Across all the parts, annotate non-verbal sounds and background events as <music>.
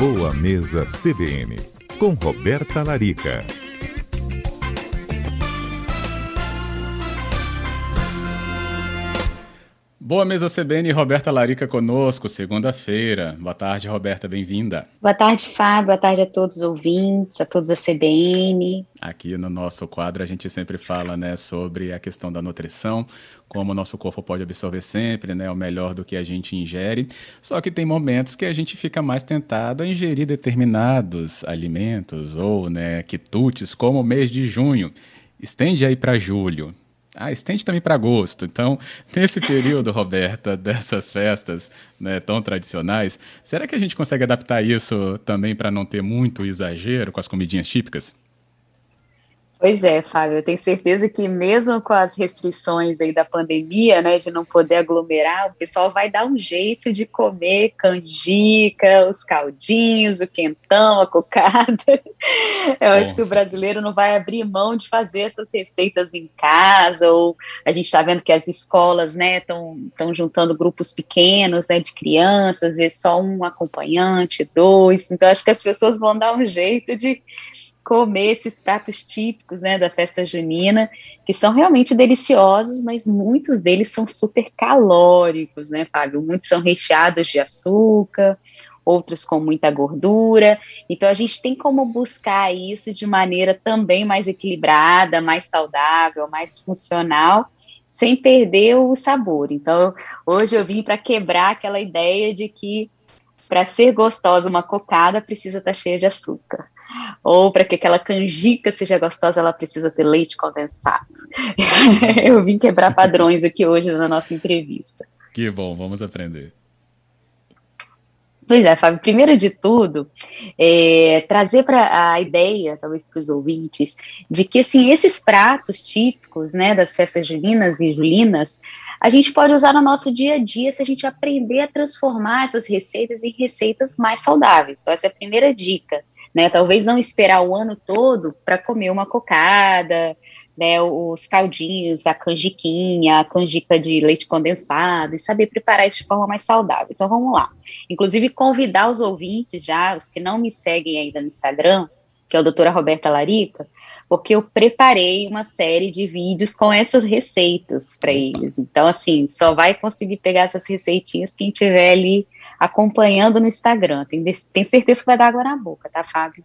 Boa Mesa CBN, com Roberta Larica. Boa mesa CBN, Roberta Larica conosco, segunda-feira. Boa tarde, Roberta, bem-vinda. Boa tarde, Fábio. Boa tarde a todos os ouvintes, a todos da CBN. Aqui no nosso quadro a gente sempre fala, né, sobre a questão da nutrição, como o nosso corpo pode absorver sempre, né, o melhor do que a gente ingere. Só que tem momentos que a gente fica mais tentado a ingerir determinados alimentos ou, né, quitutes, como o mês de junho. Estende aí para julho. Ah, estende também para agosto. Então, <laughs> nesse período, Roberta, dessas festas né, tão tradicionais, será que a gente consegue adaptar isso também para não ter muito exagero com as comidinhas típicas? Pois é, Fábio, eu tenho certeza que mesmo com as restrições aí da pandemia, né, de não poder aglomerar, o pessoal vai dar um jeito de comer canjica, os caldinhos, o quentão, a cocada. <laughs> Eu Nossa. acho que o brasileiro não vai abrir mão de fazer essas receitas em casa, ou a gente está vendo que as escolas, né, estão juntando grupos pequenos, né, de crianças, às vezes só um acompanhante, dois, então acho que as pessoas vão dar um jeito de comer esses pratos típicos né, da festa junina, que são realmente deliciosos, mas muitos deles são super calóricos, né, Fábio? Muitos são recheados de açúcar, outros com muita gordura. Então a gente tem como buscar isso de maneira também mais equilibrada, mais saudável, mais funcional, sem perder o sabor. Então hoje eu vim para quebrar aquela ideia de que para ser gostosa uma cocada precisa estar tá cheia de açúcar ou para que aquela canjica seja gostosa, ela precisa ter leite condensado. <laughs> Eu vim quebrar padrões aqui hoje na nossa entrevista. Que bom, vamos aprender. Pois é, Fábio, primeiro de tudo, é, trazer para a ideia, talvez para os ouvintes, de que assim, esses pratos típicos né, das festas julinas e julinas, a gente pode usar no nosso dia a dia se a gente aprender a transformar essas receitas em receitas mais saudáveis. Então, essa é a primeira dica né? Talvez não esperar o ano todo para comer uma cocada, né? Os caldinhos, a canjiquinha, a canjica de leite condensado e saber preparar isso de forma mais saudável. Então vamos lá. Inclusive convidar os ouvintes já, os que não me seguem ainda no Instagram, que é o doutora Roberta Larica, porque eu preparei uma série de vídeos com essas receitas para eles. Então, assim, só vai conseguir pegar essas receitinhas quem tiver ali acompanhando no Instagram. Tem, tem certeza que vai dar água na boca, tá, Fábio?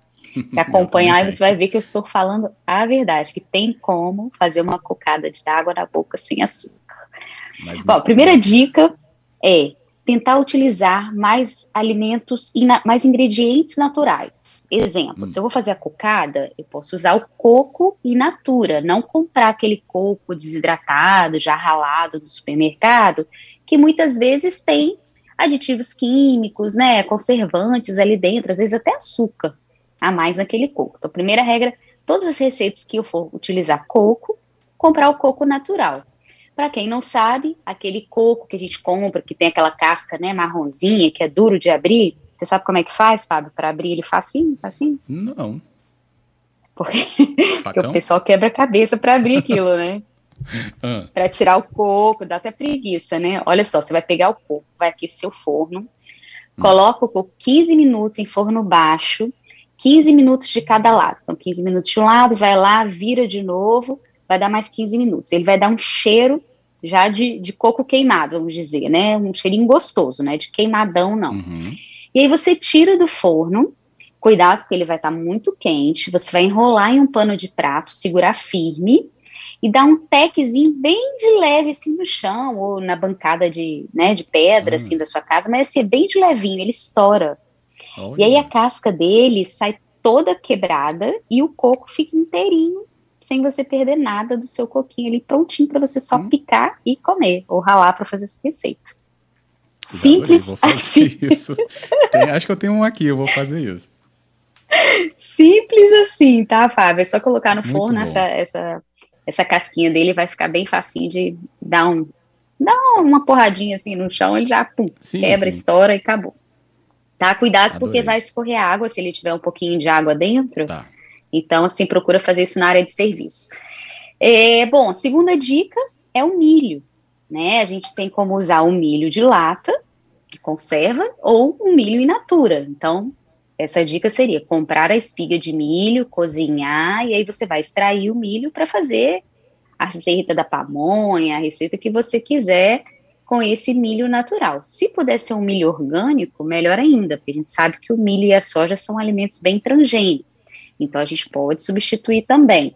Se <laughs> acompanhar, você vai ver que eu estou falando a verdade, que tem como fazer uma cocada de água na boca sem açúcar. Mas, Bom, a primeira dica é tentar utilizar mais alimentos, mais ingredientes naturais. Exemplo, hum. se eu vou fazer a cocada, eu posso usar o coco in natura, não comprar aquele coco desidratado, já ralado do supermercado, que muitas vezes tem aditivos químicos, né, conservantes ali dentro, às vezes até açúcar a mais naquele coco. Então, primeira regra, todas as receitas que eu for utilizar coco, comprar o coco natural. Para quem não sabe, aquele coco que a gente compra, que tem aquela casca, né, marronzinha, que é duro de abrir, você sabe como é que faz, Fábio, para abrir ele facinho, facinho? Não. Porque, porque <laughs> o pessoal quebra a cabeça para abrir aquilo, né? Ah. Para tirar o coco, dá até preguiça, né? Olha só, você vai pegar o coco, vai aquecer o forno, hum. coloca o coco 15 minutos em forno baixo, 15 minutos de cada lado. Então, 15 minutos de um lado, vai lá, vira de novo, vai dar mais 15 minutos. Ele vai dar um cheiro já de, de coco queimado, vamos dizer, né? Um cheirinho gostoso, né? De queimadão, não. Uhum. E aí você tira do forno, cuidado porque ele vai estar tá muito quente, você vai enrolar em um pano de prato, segurar firme, e dá um tequezinho bem de leve assim no chão ou na bancada de, né, de pedra hum. assim da sua casa, mas assim, é bem de levinho, ele estoura. Olha. E aí a casca dele sai toda quebrada e o coco fica inteirinho, sem você perder nada do seu coquinho ali prontinho para você só hum. picar e comer ou ralar para fazer essa receita. Simples <laughs> assim. Tem, acho que eu tenho um aqui, eu vou fazer isso. Simples assim, tá, Fábio? É só colocar no Muito forno essa, essa essa casquinha dele vai ficar bem facinho de dar um dar uma porradinha assim no chão, ele já pum, sim, quebra, sim. estoura e acabou. Tá? Cuidado Adorei. porque vai escorrer água se ele tiver um pouquinho de água dentro. Tá. Então, assim, procura fazer isso na área de serviço. É, bom, segunda dica é o milho. Né? A gente tem como usar o milho de lata, de conserva, ou o milho in natura. Então, essa dica seria comprar a espiga de milho, cozinhar, e aí você vai extrair o milho para fazer a receita da pamonha, a receita que você quiser com esse milho natural. Se puder ser um milho orgânico, melhor ainda, porque a gente sabe que o milho e a soja são alimentos bem transgênicos. Então a gente pode substituir também.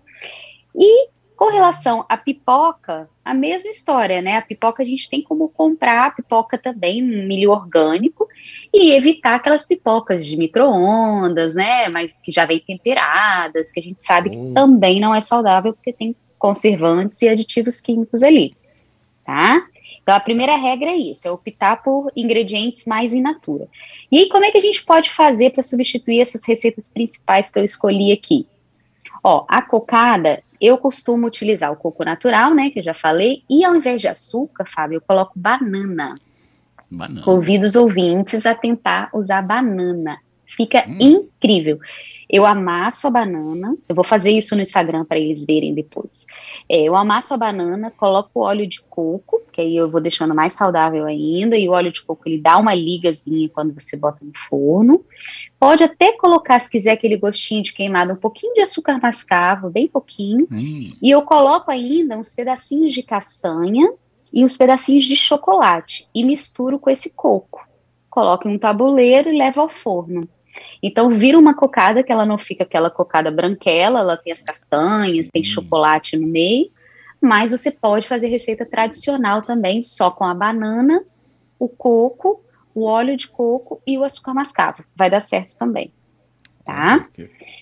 E com relação à pipoca, a mesma história, né? A pipoca a gente tem como comprar a pipoca também, um milho orgânico, e evitar aquelas pipocas de micro-ondas, né? Mas que já vem temperadas, que a gente sabe que hum. também não é saudável, porque tem conservantes e aditivos químicos ali, tá? Então, a primeira regra é isso, é optar por ingredientes mais in natura. E aí, como é que a gente pode fazer para substituir essas receitas principais que eu escolhi aqui? Ó, a cocada, eu costumo utilizar o coco natural, né, que eu já falei, e ao invés de açúcar, Fábio, eu coloco banana. Banana. Convido os ouvintes a tentar usar banana. Fica hum. incrível. Eu amasso a banana, eu vou fazer isso no Instagram para eles verem depois. É, eu amasso a banana, coloco o óleo de coco, que aí eu vou deixando mais saudável ainda, e o óleo de coco ele dá uma ligazinha quando você bota no forno. Pode até colocar, se quiser, aquele gostinho de queimado, um pouquinho de açúcar mascavo, bem pouquinho. Hum. E eu coloco ainda uns pedacinhos de castanha e uns pedacinhos de chocolate e misturo com esse coco. Coloco em um tabuleiro e levo ao forno. Então vira uma cocada que ela não fica aquela cocada branquela, ela tem as castanhas, Sim. tem chocolate no meio, mas você pode fazer receita tradicional também, só com a banana, o coco, o óleo de coco e o açúcar mascavo. Vai dar certo também. Tá?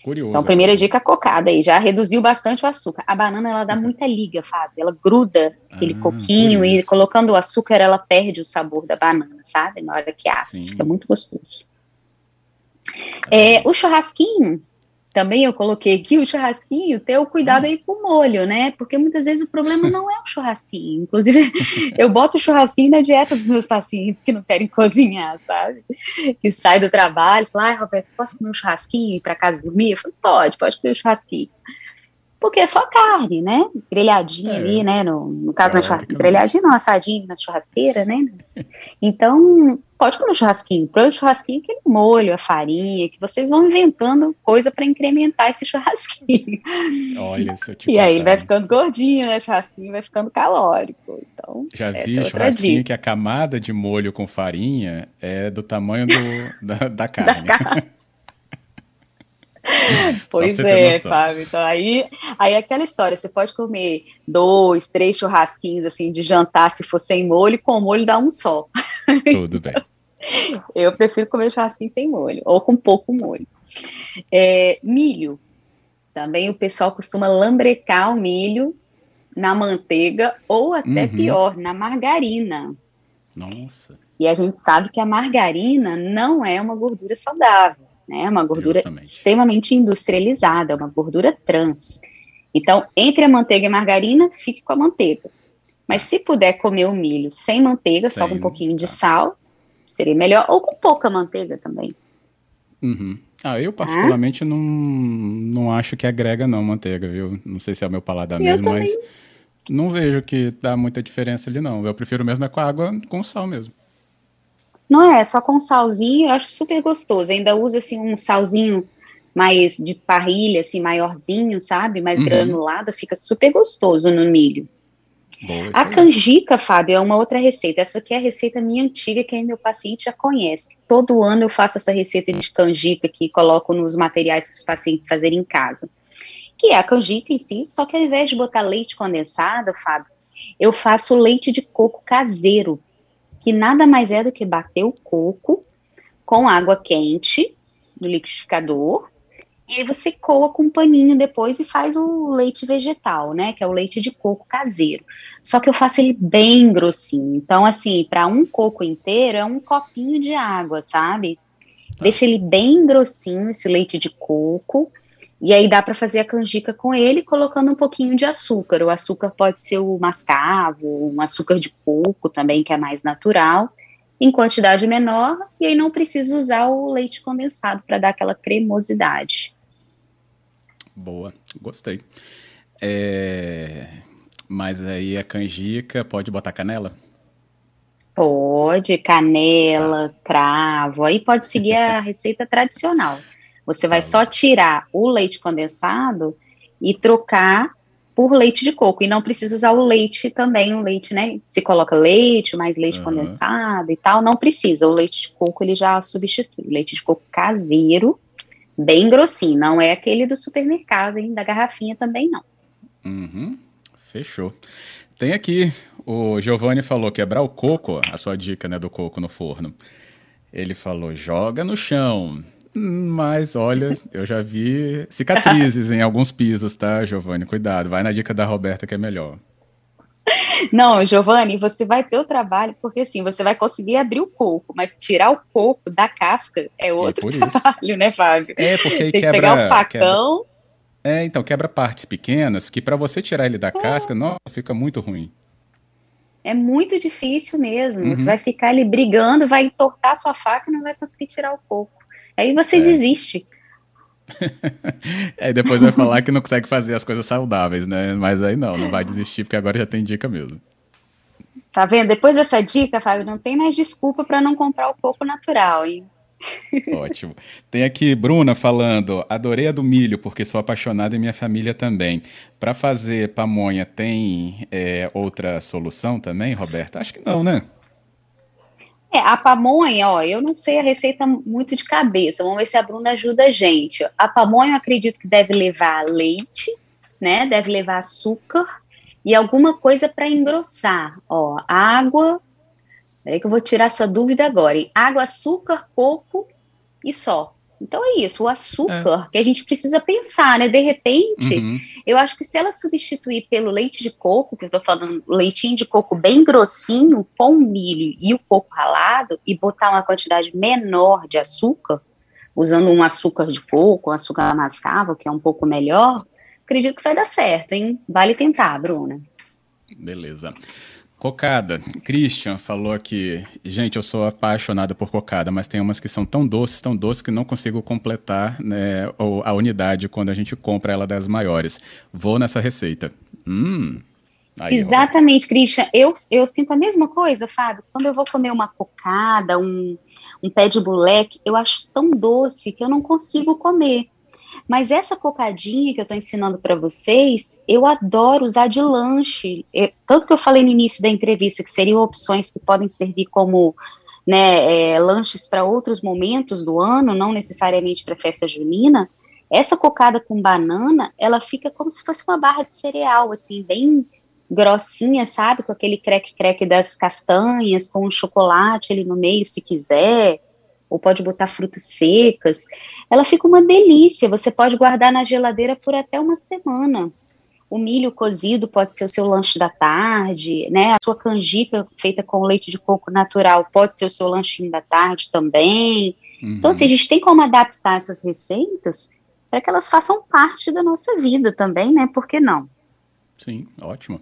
Curioso. Então, primeira dica, cocada aí. Já reduziu bastante o açúcar. A banana, ela dá uhum. muita liga, Fábio. Ela gruda aquele ah, coquinho e colocando o açúcar, ela perde o sabor da banana, sabe? Na hora que assa. Fica muito gostoso. É, o churrasquinho, também eu coloquei aqui o churrasquinho, ter o cuidado aí com o molho, né? Porque muitas vezes o problema não é o churrasquinho. Inclusive, <laughs> eu boto o churrasquinho na dieta dos meus pacientes que não querem <laughs> cozinhar, sabe? Que sai do trabalho, fala, ai, Roberto, posso comer um churrasquinho e ir para casa dormir? Eu falo, pode, pode comer o um churrasquinho porque é só carne, né? Grelhadinha é. ali, né? No, no caso, é, na churrasqueira, grelhadinha não, assadinho na churrasqueira, né? Então, pode comer um churrasquinho. Põe o churrasquinho, aquele molho, a farinha, que vocês vão inventando coisa para incrementar esse <laughs> churrasquinho. Olha, se eu te E aí vai ficando gordinho, né? Churrasquinho vai ficando calórico. Então, Já vi é churrasquinho dica. que a camada de molho com farinha é do tamanho do, <laughs> da, da carne. Da carne. <laughs> pois é, Fábio. Então aí, aí é aquela história, você pode comer dois, três churrasquinhos assim de jantar se for sem molho, e com molho dá um só. <laughs> Tudo bem. Eu prefiro comer churrasquinho sem molho, ou com pouco molho. É, milho. Também o pessoal costuma lambrecar o milho na manteiga, ou até uhum. pior, na margarina. Nossa. E a gente sabe que a margarina não é uma gordura saudável né? É uma gordura Justamente. extremamente industrializada, uma gordura trans. Então, entre a manteiga e a margarina, fique com a manteiga. Mas se puder comer o milho sem manteiga, sem, só com um pouquinho tá. de sal, seria melhor, ou com pouca manteiga também. Uhum. Ah, eu particularmente ah? não, não acho que agrega não manteiga, viu? Não sei se é o meu paladar eu mesmo, também. mas não vejo que dá muita diferença ali não. Eu prefiro mesmo é com água com sal mesmo. Não é, só com salzinho, eu acho super gostoso. Ainda usa assim um salzinho mais de parrilha, assim, maiorzinho, sabe? Mais uhum. granulado, fica super gostoso no milho. A canjica, Fábio, é uma outra receita. Essa aqui é a receita minha antiga, que meu paciente já conhece. Todo ano eu faço essa receita de canjica que coloco nos materiais para os pacientes fazerem em casa. Que é a canjica em si, só que ao invés de botar leite condensado, Fábio, eu faço leite de coco caseiro que nada mais é do que bater o coco com água quente no liquidificador, e aí você coa com um paninho depois e faz o leite vegetal, né? Que é o leite de coco caseiro. Só que eu faço ele bem grossinho. Então, assim, para um coco inteiro é um copinho de água, sabe? Deixa ele bem grossinho, esse leite de coco. E aí dá para fazer a canjica com ele, colocando um pouquinho de açúcar. O açúcar pode ser o mascavo, um açúcar de coco também, que é mais natural, em quantidade menor, e aí não precisa usar o leite condensado para dar aquela cremosidade. Boa, gostei. É... Mas aí a canjica pode botar canela? Pode, canela, cravo, aí pode seguir a <laughs> receita tradicional. Você vai tá só tirar o leite condensado e trocar por leite de coco. E não precisa usar o leite também, o leite, né? Se coloca leite, mais leite uhum. condensado e tal, não precisa. O leite de coco ele já substitui. Leite de coco caseiro, bem grossinho, não é aquele do supermercado, hein? Da garrafinha também não. Uhum. Fechou. Tem aqui, o Giovanni falou quebrar o coco, a sua dica, né, do coco no forno. Ele falou, joga no chão. Mas olha, eu já vi cicatrizes em alguns pisos, tá, Giovanni? Cuidado, vai na dica da Roberta que é melhor. Não, Giovanni, você vai ter o trabalho, porque assim, você vai conseguir abrir o coco, mas tirar o coco da casca é outro é trabalho, né, Fábio? É, porque aí Tem quebra, que pegar o facão. Quebra... É, então, quebra partes pequenas, que para você tirar ele da é. casca, não, fica muito ruim. É muito difícil mesmo. Uhum. Você vai ficar ali brigando, vai entortar sua faca e não vai conseguir tirar o coco. Aí você é. desiste. <laughs> aí depois vai falar que não consegue fazer as coisas saudáveis, né? Mas aí não, não vai <laughs> desistir, porque agora já tem dica mesmo. Tá vendo? Depois dessa dica, Fábio, não tem mais desculpa para não comprar o coco natural, hein? Ótimo. Tem aqui Bruna falando: adorei a do milho, porque sou apaixonada e minha família também. Para fazer pamonha, tem é, outra solução também, Roberta? Acho que não, né? É, a pamonha, ó, eu não sei a receita muito de cabeça, vamos ver se a Bruna ajuda a gente. A pamonha, eu acredito que deve levar leite, né? Deve levar açúcar e alguma coisa para engrossar, ó, água. Peraí que eu vou tirar sua dúvida agora. Água, açúcar, coco e só. Então é isso, o açúcar é. que a gente precisa pensar, né? De repente, uhum. eu acho que se ela substituir pelo leite de coco, que eu tô falando leitinho de coco bem grossinho, com milho e o coco ralado, e botar uma quantidade menor de açúcar, usando um açúcar de coco, um açúcar mascavo, que é um pouco melhor, acredito que vai dar certo, hein? Vale tentar, Bruna. Beleza. Cocada. Christian falou aqui, gente, eu sou apaixonada por cocada, mas tem umas que são tão doces, tão doces que não consigo completar né, a unidade quando a gente compra ela das maiores. Vou nessa receita. Hum. Aí, Exatamente, ó. Christian. Eu, eu sinto a mesma coisa, Fábio. Quando eu vou comer uma cocada, um, um pé de buleque, eu acho tão doce que eu não consigo comer. Mas essa cocadinha que eu estou ensinando para vocês, eu adoro usar de lanche. Eu, tanto que eu falei no início da entrevista que seriam opções que podem servir como né, é, lanches para outros momentos do ano, não necessariamente para festa junina. Essa cocada com banana, ela fica como se fosse uma barra de cereal, assim, bem grossinha, sabe? Com aquele creque-creque das castanhas, com um chocolate ali no meio, se quiser ou pode botar frutas secas. Ela fica uma delícia. Você pode guardar na geladeira por até uma semana. O milho cozido pode ser o seu lanche da tarde, né? A sua canjica feita com leite de coco natural pode ser o seu lanchinho da tarde também. Uhum. Então, assim, a gente tem como adaptar essas receitas para que elas façam parte da nossa vida também, né? Por que não? Sim, ótimo.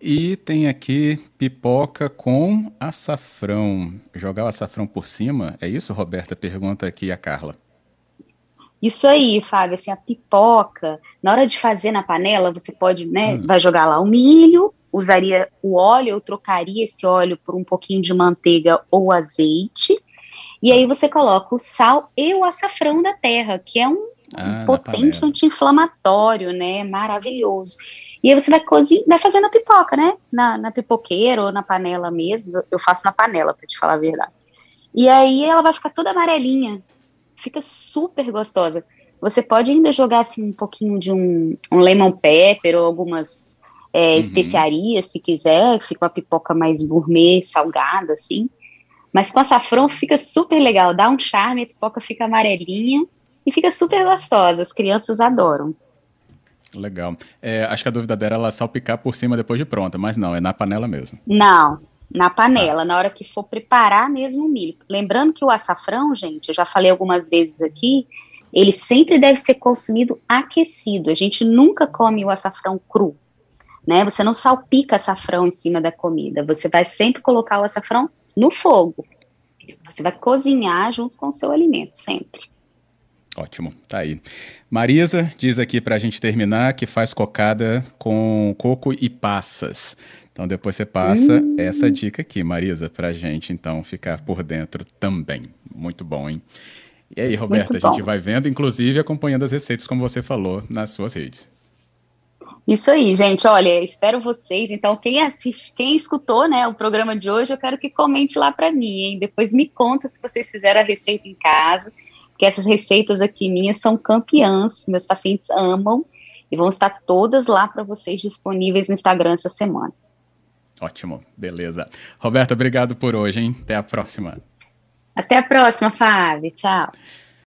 E tem aqui pipoca com açafrão. Jogar o açafrão por cima, é isso, Roberta? Pergunta aqui a Carla. Isso aí, Fábio, assim, a pipoca, na hora de fazer na panela, você pode, né, hum. vai jogar lá o milho, usaria o óleo, eu trocaria esse óleo por um pouquinho de manteiga ou azeite, e aí você coloca o sal e o açafrão da terra, que é um, ah, um potente anti-inflamatório, né, maravilhoso. E aí você vai cozinhar, vai fazendo a pipoca, né? Na, na pipoqueira ou na panela mesmo. Eu faço na panela, para te falar a verdade. E aí ela vai ficar toda amarelinha. Fica super gostosa. Você pode ainda jogar assim um pouquinho de um, um lemon pepper ou algumas é, uhum. especiarias, se quiser, fica uma pipoca mais gourmet, salgada, assim. Mas com açafrão fica super legal, dá um charme, a pipoca fica amarelinha e fica super gostosa. As crianças adoram. Legal. É, acho que a dúvida dela é ela salpicar por cima depois de pronta, mas não, é na panela mesmo. Não, na panela, ah. na hora que for preparar mesmo o milho. Lembrando que o açafrão, gente, eu já falei algumas vezes aqui, ele sempre deve ser consumido aquecido. A gente nunca come o açafrão cru, né? Você não salpica açafrão em cima da comida. Você vai sempre colocar o açafrão no fogo. Você vai cozinhar junto com o seu alimento, sempre. Ótimo, tá aí. Marisa diz aqui para a gente terminar que faz cocada com coco e passas. Então depois você passa hum. essa dica aqui, Marisa, para a gente então ficar por dentro também. Muito bom, hein? E aí, Roberta, a gente vai vendo, inclusive acompanhando as receitas, como você falou, nas suas redes. Isso aí, gente. Olha, espero vocês. Então, quem assiste, quem escutou, né, o programa de hoje, eu quero que comente lá para mim, hein? Depois me conta se vocês fizeram a receita em casa, que essas receitas aqui minhas são campeãs, meus pacientes amam e vão estar todas lá para vocês disponíveis no Instagram essa semana. Ótimo, beleza. Roberta, obrigado por hoje, hein? Até a próxima. Até a próxima, Fábio. Tchau.